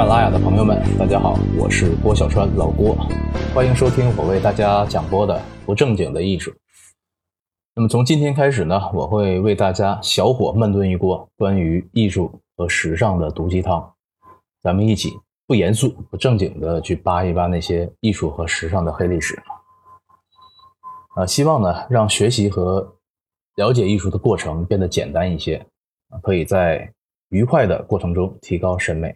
马拉雅的朋友们，大家好，我是郭小川，老郭，欢迎收听我为大家讲播的不正经的艺术。那么从今天开始呢，我会为大家小火慢炖一锅关于艺术和时尚的毒鸡汤，咱们一起不严肃、不正经的去扒一扒那些艺术和时尚的黑历史。啊，希望呢让学习和了解艺术的过程变得简单一些，可以在愉快的过程中提高审美。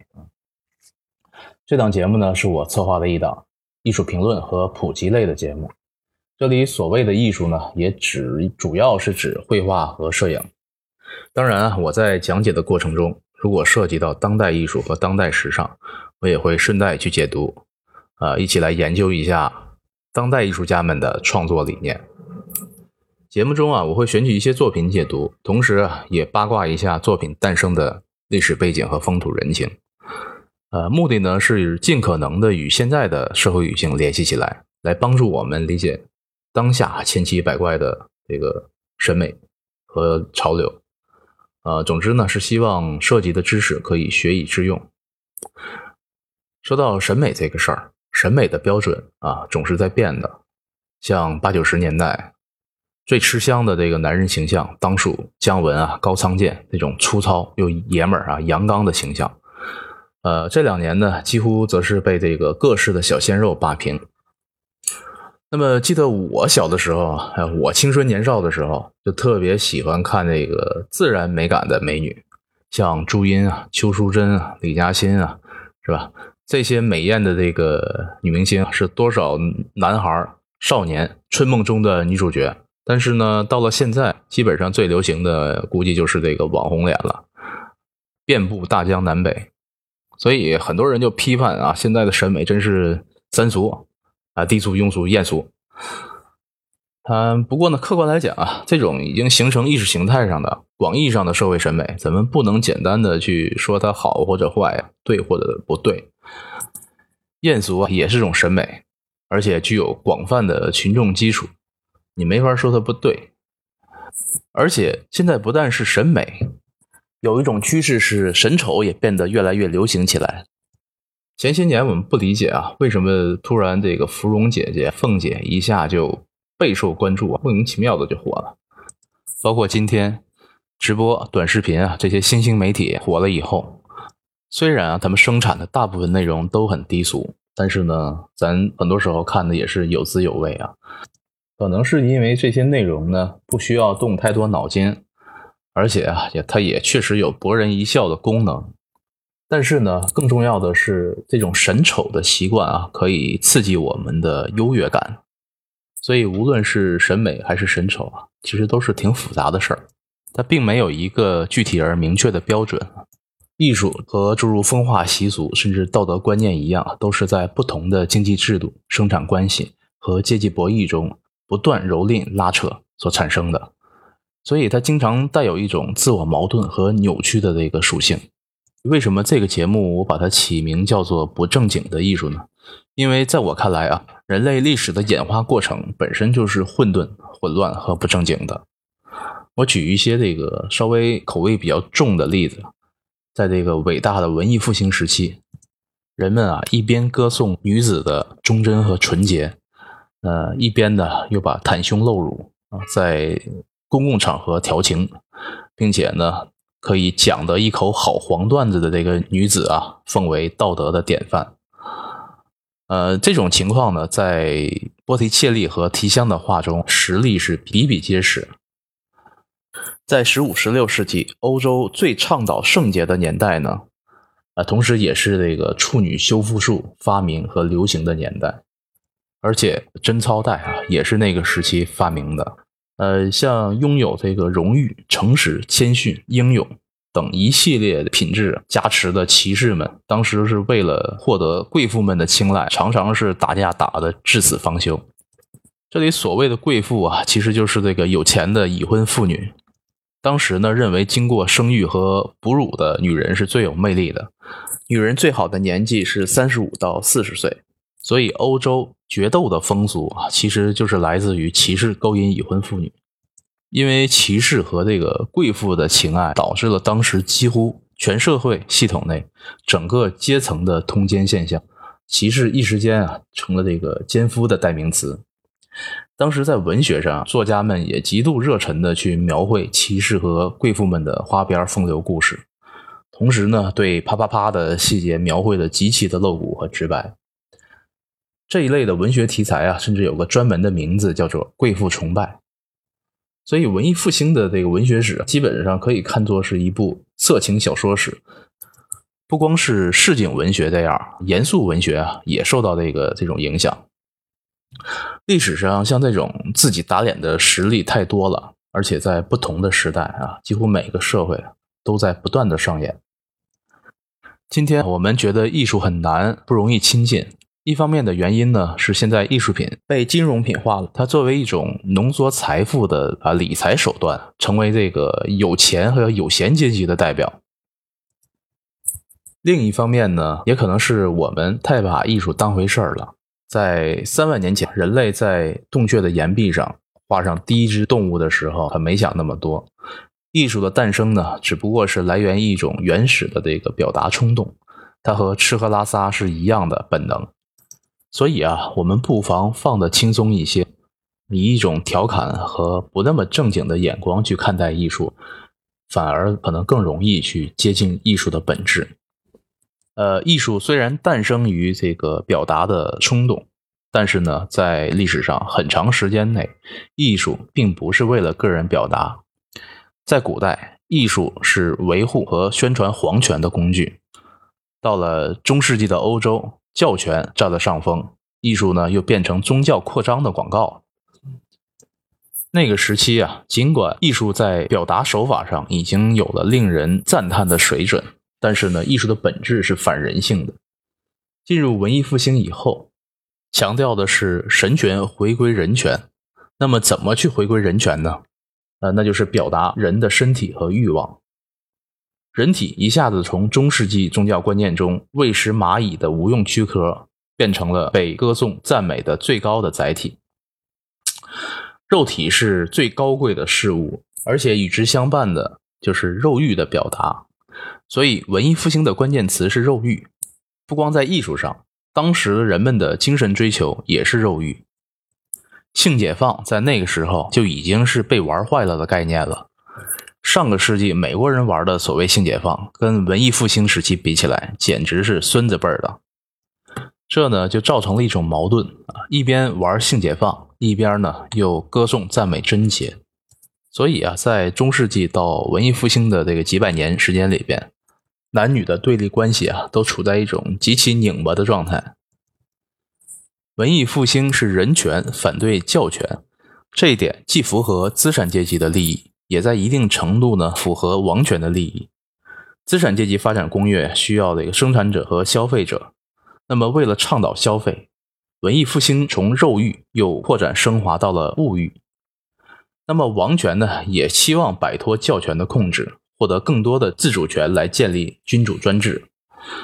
这档节目呢，是我策划的一档艺术评论和普及类的节目。这里所谓的艺术呢，也只主要是指绘画和摄影。当然啊，我在讲解的过程中，如果涉及到当代艺术和当代时尚，我也会顺带去解读，啊，一起来研究一下当代艺术家们的创作理念。节目中啊，我会选取一些作品解读，同时啊，也八卦一下作品诞生的历史背景和风土人情。呃，目的呢是尽可能的与现在的社会语境联系起来，来帮助我们理解当下千奇百怪的这个审美和潮流。呃，总之呢是希望涉及的知识可以学以致用。说到审美这个事儿，审美的标准啊总是在变的。像八九十年代最吃香的这个男人形象，当属姜文啊、高仓健那种粗糙又爷们儿啊、阳刚的形象。呃，这两年呢，几乎则是被这个各式的小鲜肉霸屏。那么，记得我小的时候啊，我青春年少的时候，就特别喜欢看那个自然美感的美女，像朱茵啊、邱淑贞啊、李嘉欣啊，是吧？这些美艳的这个女明星，是多少男孩少年春梦中的女主角。但是呢，到了现在，基本上最流行的估计就是这个网红脸了，遍布大江南北。所以很多人就批判啊，现在的审美真是三俗啊，低俗、庸俗、艳俗。嗯，不过呢，客观来讲啊，这种已经形成意识形态上的广义上的社会审美，咱们不能简单的去说它好或者坏，对或者不对。艳俗啊，也是种审美，而且具有广泛的群众基础，你没法说它不对。而且现在不但是审美。有一种趋势是神丑也变得越来越流行起来。前些年我们不理解啊，为什么突然这个芙蓉姐姐、凤姐一下就备受关注啊，莫名其妙的就火了。包括今天直播、短视频啊这些新兴媒体火了以后，虽然啊他们生产的大部分内容都很低俗，但是呢，咱很多时候看的也是有滋有味啊。可能是因为这些内容呢不需要动太多脑筋。而且啊，也它也确实有博人一笑的功能，但是呢，更重要的是这种审丑的习惯啊，可以刺激我们的优越感。所以，无论是审美还是审丑啊，其实都是挺复杂的事儿，它并没有一个具体而明确的标准。艺术和诸如风化习俗甚至道德观念一样，都是在不同的经济制度、生产关系和阶级博弈中不断蹂躏、拉扯所产生的。所以它经常带有一种自我矛盾和扭曲的这个属性。为什么这个节目我把它起名叫做“不正经的艺术”呢？因为在我看来啊，人类历史的演化过程本身就是混沌、混乱和不正经的。我举一些这个稍微口味比较重的例子，在这个伟大的文艺复兴时期，人们啊一边歌颂女子的忠贞和纯洁，呃，一边呢又把袒胸露乳啊在。公共场合调情，并且呢，可以讲得一口好黄段子的这个女子啊，奉为道德的典范。呃，这种情况呢，在波提切利和提香的画中，实例是比比皆是。在十五、十六世纪欧洲最倡导圣洁的年代呢，啊，同时也是这个处女修复术发明和流行的年代，而且贞操带啊，也是那个时期发明的。呃，像拥有这个荣誉、诚实、谦逊、英勇等一系列品质加持的骑士们，当时是为了获得贵妇们的青睐，常常是打架打的至死方休。这里所谓的贵妇啊，其实就是这个有钱的已婚妇女。当时呢，认为经过生育和哺乳的女人是最有魅力的，女人最好的年纪是三十五到四十岁。所以，欧洲决斗的风俗啊，其实就是来自于骑士勾引已婚妇女。因为骑士和这个贵妇的情爱，导致了当时几乎全社会系统内整个阶层的通奸现象，骑士一时间啊成了这个奸夫的代名词。当时在文学上，作家们也极度热忱的去描绘骑士和贵妇们的花边风流故事，同时呢，对啪啪啪的细节描绘的极其的露骨和直白。这一类的文学题材啊，甚至有个专门的名字，叫做贵妇崇拜。所以，文艺复兴的这个文学史，基本上可以看作是一部色情小说史。不光是市井文学这样，严肃文学啊，也受到这个这种影响。历史上像这种自己打脸的实例太多了，而且在不同的时代啊，几乎每个社会都在不断的上演。今天我们觉得艺术很难，不容易亲近。一方面的原因呢，是现在艺术品被金融品化了，它作为一种浓缩财富的啊理财手段，成为这个有钱和有闲阶级的代表。另一方面呢，也可能是我们太把艺术当回事儿了。在三万年前，人类在洞穴的岩壁上画上第一只动物的时候，可没想那么多。艺术的诞生呢，只不过是来源于一种原始的这个表达冲动，它和吃喝拉撒是一样的本能。所以啊，我们不妨放得轻松一些，以一种调侃和不那么正经的眼光去看待艺术，反而可能更容易去接近艺术的本质。呃，艺术虽然诞生于这个表达的冲动，但是呢，在历史上很长时间内，艺术并不是为了个人表达。在古代，艺术是维护和宣传皇权的工具；到了中世纪的欧洲，教权占了上风，艺术呢又变成宗教扩张的广告。那个时期啊，尽管艺术在表达手法上已经有了令人赞叹的水准。但是呢，艺术的本质是反人性的。进入文艺复兴以后，强调的是神权回归人权。那么，怎么去回归人权呢？呃，那就是表达人的身体和欲望。人体一下子从中世纪宗教观念中喂食蚂蚁的无用躯壳，变成了被歌颂赞美的最高的载体。肉体是最高贵的事物，而且与之相伴的就是肉欲的表达。所以，文艺复兴的关键词是肉欲。不光在艺术上，当时人们的精神追求也是肉欲。性解放在那个时候就已经是被玩坏了的概念了。上个世纪美国人玩的所谓性解放，跟文艺复兴时期比起来，简直是孙子辈儿的。这呢，就造成了一种矛盾啊：一边玩性解放，一边呢又歌颂赞美贞洁。所以啊，在中世纪到文艺复兴的这个几百年时间里边，男女的对立关系啊，都处在一种极其拧巴的状态。文艺复兴是人权反对教权，这一点既符合资产阶级的利益，也在一定程度呢符合王权的利益。资产阶级发展工业需要这个生产者和消费者，那么为了倡导消费，文艺复兴从肉欲又扩展升华到了物欲。那么王权呢，也希望摆脱教权的控制，获得更多的自主权，来建立君主专制。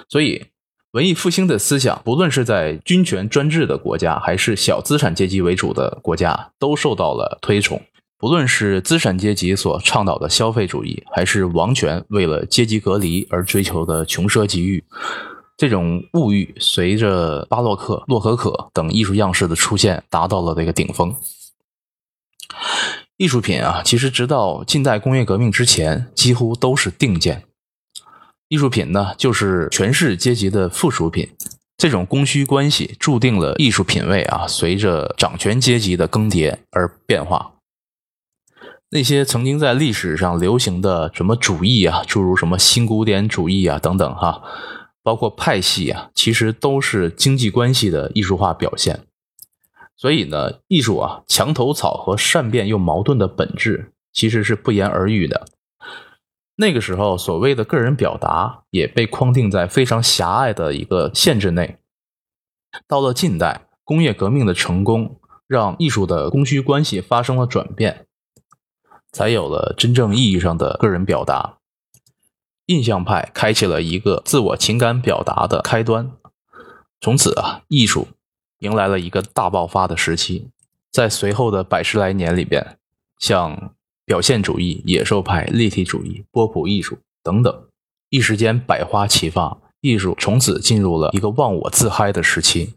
所以，文艺复兴的思想，不论是在君权专制的国家，还是小资产阶级为主的国家，都受到了推崇。不论是资产阶级所倡导的消费主义，还是王权为了阶级隔离而追求的穷奢极欲，这种物欲随着巴洛克、洛可可等艺术样式的出现，达到了这个顶峰。艺术品啊，其实直到近代工业革命之前，几乎都是定件。艺术品呢，就是权势阶级的附属品。这种供需关系注定了艺术品位啊，随着掌权阶级的更迭而变化。那些曾经在历史上流行的什么主义啊，诸如什么新古典主义啊等等哈，包括派系啊，其实都是经济关系的艺术化表现。所以呢，艺术啊，墙头草和善变又矛盾的本质其实是不言而喻的。那个时候，所谓的个人表达也被框定在非常狭隘的一个限制内。到了近代，工业革命的成功让艺术的供需关系发生了转变，才有了真正意义上的个人表达。印象派开启了一个自我情感表达的开端，从此啊，艺术。迎来了一个大爆发的时期，在随后的百十来年里边，像表现主义、野兽派、立体主义、波普艺术等等，一时间百花齐放，艺术从此进入了一个忘我自嗨的时期。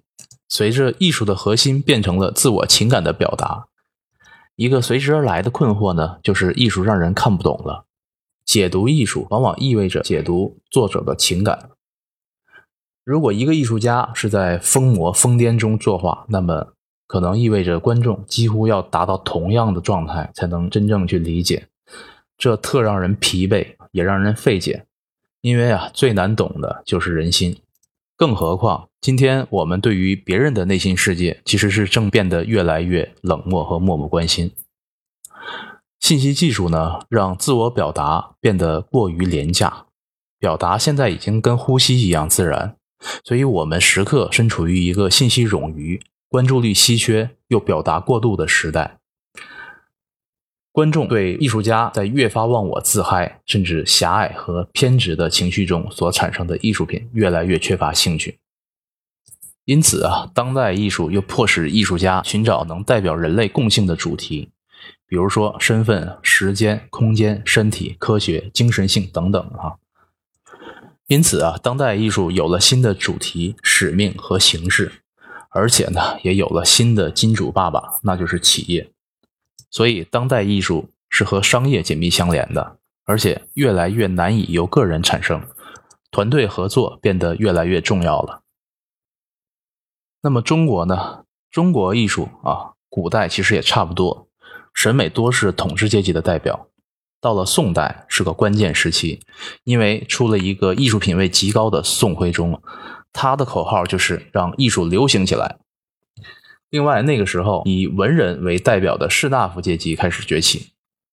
随着艺术的核心变成了自我情感的表达，一个随之而来的困惑呢，就是艺术让人看不懂了。解读艺术往往意味着解读作者的情感。如果一个艺术家是在疯魔疯癫中作画，那么可能意味着观众几乎要达到同样的状态才能真正去理解，这特让人疲惫，也让人费解。因为啊，最难懂的就是人心，更何况今天我们对于别人的内心世界，其实是正变得越来越冷漠和漠不关心。信息技术呢，让自我表达变得过于廉价，表达现在已经跟呼吸一样自然。所以，我们时刻身处于一个信息冗余、关注力稀缺又表达过度的时代。观众对艺术家在越发忘我自嗨，甚至狭隘和偏执的情绪中所产生的艺术品越来越缺乏兴趣。因此啊，当代艺术又迫使艺术家寻找能代表人类共性的主题，比如说身份、时间、空间、身体、科学、精神性等等啊。因此啊，当代艺术有了新的主题、使命和形式，而且呢，也有了新的金主爸爸，那就是企业。所以，当代艺术是和商业紧密相连的，而且越来越难以由个人产生，团队合作变得越来越重要了。那么，中国呢？中国艺术啊，古代其实也差不多，审美多是统治阶级的代表。到了宋代是个关键时期，因为出了一个艺术品位极高的宋徽宗，他的口号就是让艺术流行起来。另外，那个时候以文人为代表的士大夫阶级开始崛起，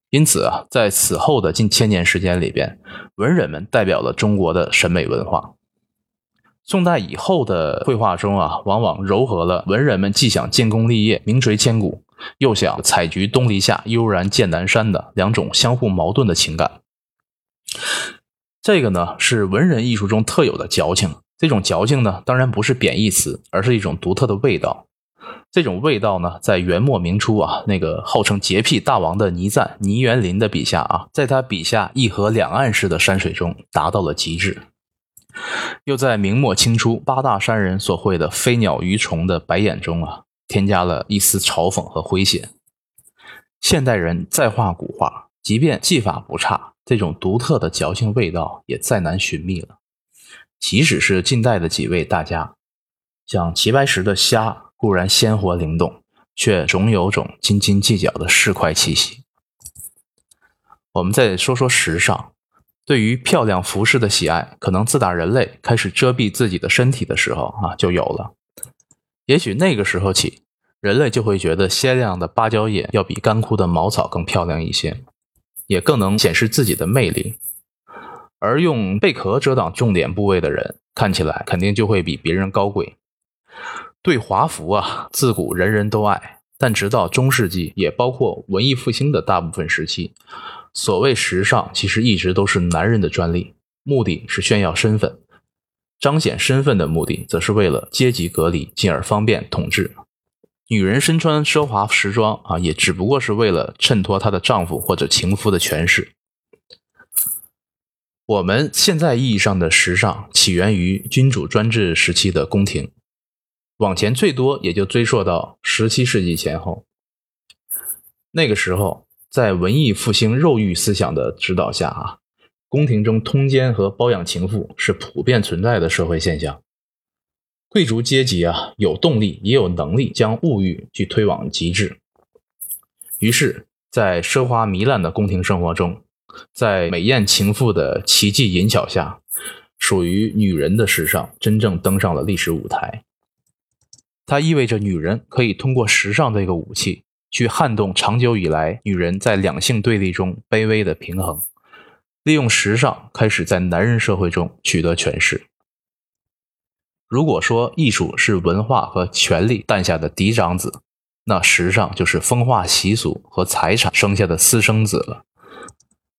因此啊，在此后的近千年时间里边，文人们代表了中国的审美文化。宋代以后的绘画中啊，往往糅合了文人们既想建功立业、名垂千古。又想采菊东篱下，悠然见南山的两种相互矛盾的情感，这个呢是文人艺术中特有的矫情。这种矫情呢，当然不是贬义词，而是一种独特的味道。这种味道呢，在元末明初啊，那个号称洁癖大王的倪瓒、倪元林的笔下啊，在他笔下一河两岸式的山水中达到了极致。又在明末清初八大山人所绘的飞鸟鱼虫的白眼中啊。添加了一丝嘲讽和诙谐。现代人再画古画，即便技法不差，这种独特的矫情味道也再难寻觅了。即使是近代的几位大家，像齐白石的虾固然鲜活灵动，却总有种斤斤计较的市侩气息。我们再说说时尚，对于漂亮服饰的喜爱，可能自打人类开始遮蔽自己的身体的时候啊，就有了。也许那个时候起，人类就会觉得鲜亮的芭蕉叶要比干枯的茅草更漂亮一些，也更能显示自己的魅力。而用贝壳遮挡重点部位的人，看起来肯定就会比别人高贵。对华服啊，自古人人都爱，但直到中世纪，也包括文艺复兴的大部分时期，所谓时尚其实一直都是男人的专利，目的是炫耀身份。彰显身份的目的，则是为了阶级隔离，进而方便统治。女人身穿奢华时装啊，也只不过是为了衬托她的丈夫或者情夫的权势。我们现在意义上的时尚，起源于君主专制时期的宫廷，往前最多也就追溯到十七世纪前后。那个时候，在文艺复兴肉欲思想的指导下啊。宫廷中通奸和包养情妇是普遍存在的社会现象。贵族阶级啊，有动力也有能力将物欲去推往极致。于是，在奢华糜烂的宫廷生活中，在美艳情妇的奇迹淫巧下，属于女人的时尚真正登上了历史舞台。它意味着女人可以通过时尚这个武器，去撼动长久以来女人在两性对立中卑微的平衡。利用时尚开始在男人社会中取得权势。如果说艺术是文化和权力诞下的嫡长子，那时尚就是风化习俗和财产生下的私生子了。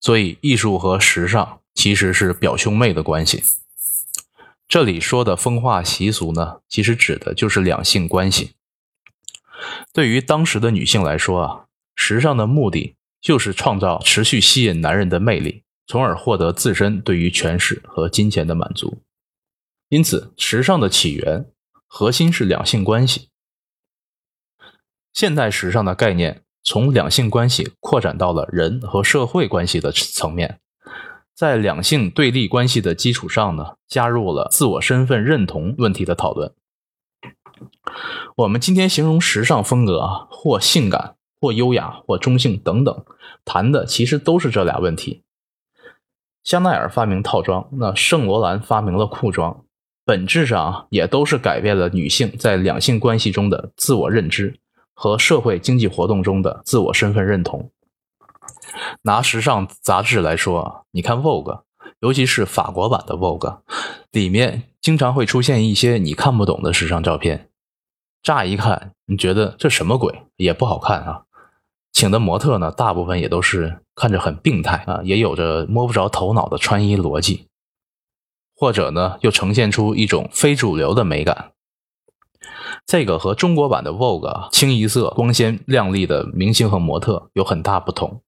所以，艺术和时尚其实是表兄妹的关系。这里说的风化习俗呢，其实指的就是两性关系。对于当时的女性来说啊，时尚的目的就是创造持续吸引男人的魅力。从而获得自身对于权势和金钱的满足。因此，时尚的起源核心是两性关系。现代时尚的概念从两性关系扩展到了人和社会关系的层面，在两性对立关系的基础上呢，加入了自我身份认同问题的讨论。我们今天形容时尚风格啊，或性感，或优雅，或中性等等，谈的其实都是这俩问题。香奈儿发明套装，那圣罗兰发明了裤装，本质上，也都是改变了女性在两性关系中的自我认知和社会经济活动中的自我身份认同。拿时尚杂志来说，你看《Vogue》，尤其是法国版的《Vogue》，里面经常会出现一些你看不懂的时尚照片。乍一看，你觉得这什么鬼，也不好看啊。请的模特呢，大部分也都是看着很病态啊，也有着摸不着头脑的穿衣逻辑，或者呢，又呈现出一种非主流的美感。这个和中国版的 Vogue 清一色、光鲜亮丽的明星和模特有很大不同。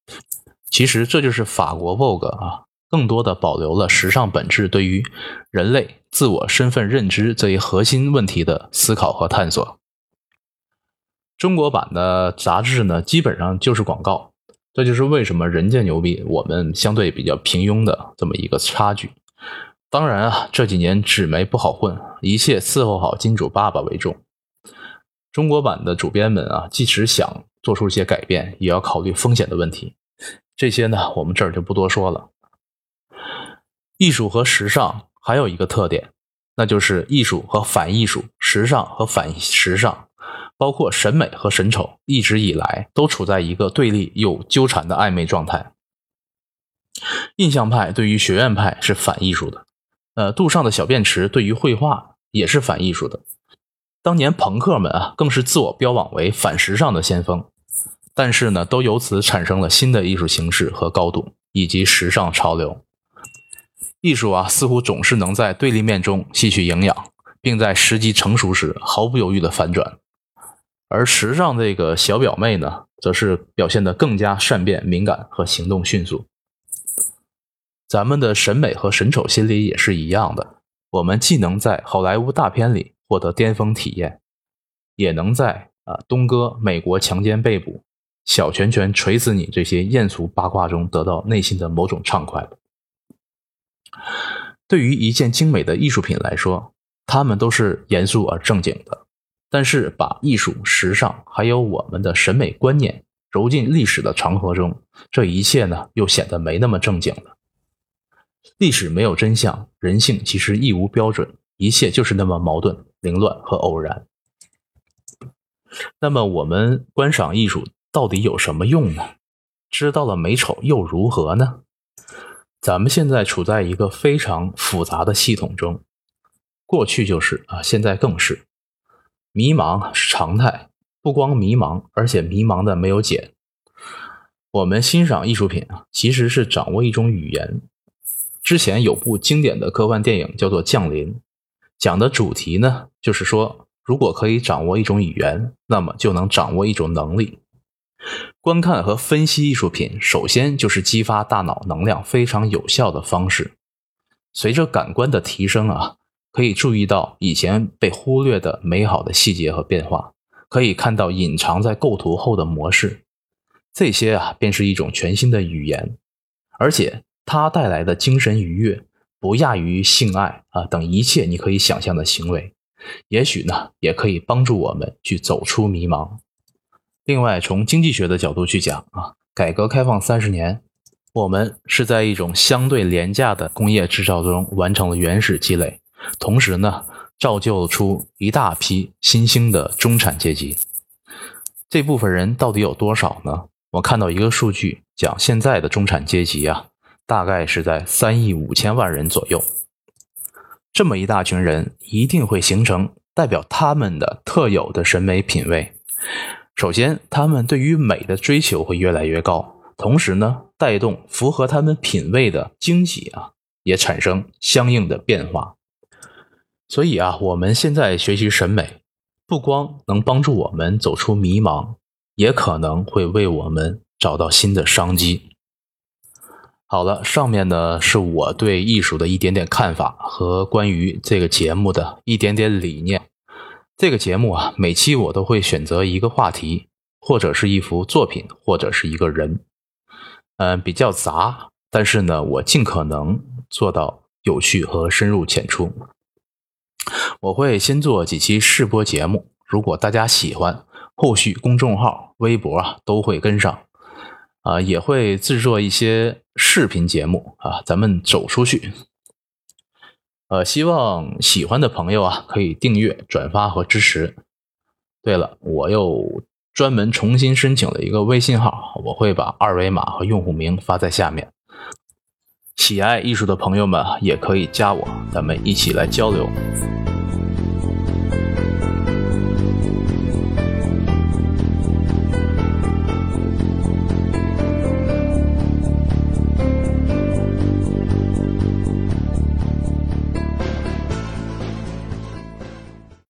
其实这就是法国 Vogue 啊，更多的保留了时尚本质对于人类自我身份认知这一核心问题的思考和探索。中国版的杂志呢，基本上就是广告，这就是为什么人家牛逼，我们相对比较平庸的这么一个差距。当然啊，这几年纸媒不好混，一切伺候好金主爸爸为重。中国版的主编们啊，即使想做出一些改变，也要考虑风险的问题。这些呢，我们这儿就不多说了。艺术和时尚还有一个特点，那就是艺术和反艺术，时尚和反时尚。包括审美和审丑，一直以来都处在一个对立又纠缠的暧昧状态。印象派对于学院派是反艺术的，呃，杜尚的小便池对于绘画也是反艺术的。当年朋克们啊，更是自我标榜为反时尚的先锋。但是呢，都由此产生了新的艺术形式和高度，以及时尚潮流。艺术啊，似乎总是能在对立面中吸取营养，并在时机成熟时毫不犹豫的反转。而时尚这个小表妹呢，则是表现得更加善变、敏感和行动迅速。咱们的审美和审丑心理也是一样的，我们既能在好莱坞大片里获得巅峰体验，也能在啊东哥美国强奸被捕、小拳拳锤死你这些艳俗八卦中得到内心的某种畅快。对于一件精美的艺术品来说，它们都是严肃而正经的。但是，把艺术、时尚还有我们的审美观念揉进历史的长河中，这一切呢，又显得没那么正经了。历史没有真相，人性其实亦无标准，一切就是那么矛盾、凌乱和偶然。那么，我们观赏艺术到底有什么用呢？知道了美丑又如何呢？咱们现在处在一个非常复杂的系统中，过去就是啊，现在更是。迷茫是常态，不光迷茫，而且迷茫的没有解。我们欣赏艺术品啊，其实是掌握一种语言。之前有部经典的科幻电影叫做《降临》，讲的主题呢，就是说，如果可以掌握一种语言，那么就能掌握一种能力。观看和分析艺术品，首先就是激发大脑能量非常有效的方式。随着感官的提升啊。可以注意到以前被忽略的美好的细节和变化，可以看到隐藏在构图后的模式，这些啊便是一种全新的语言，而且它带来的精神愉悦不亚于性爱啊等一切你可以想象的行为，也许呢也可以帮助我们去走出迷茫。另外，从经济学的角度去讲啊，改革开放三十年，我们是在一种相对廉价的工业制造中完成了原始积累。同时呢，造就出一大批新兴的中产阶级。这部分人到底有多少呢？我看到一个数据，讲现在的中产阶级啊，大概是在三亿五千万人左右。这么一大群人，一定会形成代表他们的特有的审美品味。首先，他们对于美的追求会越来越高，同时呢，带动符合他们品味的惊喜啊，也产生相应的变化。所以啊，我们现在学习审美，不光能帮助我们走出迷茫，也可能会为我们找到新的商机。好了，上面呢是我对艺术的一点点看法和关于这个节目的一点点理念。这个节目啊，每期我都会选择一个话题，或者是一幅作品，或者是一个人，嗯，比较杂，但是呢，我尽可能做到有趣和深入浅出。我会先做几期试播节目，如果大家喜欢，后续公众号、微博啊都会跟上。啊，也会制作一些视频节目啊，咱们走出去。呃，希望喜欢的朋友啊，可以订阅、转发和支持。对了，我又专门重新申请了一个微信号，我会把二维码和用户名发在下面。喜爱艺术的朋友们也可以加我，咱们一起来交流。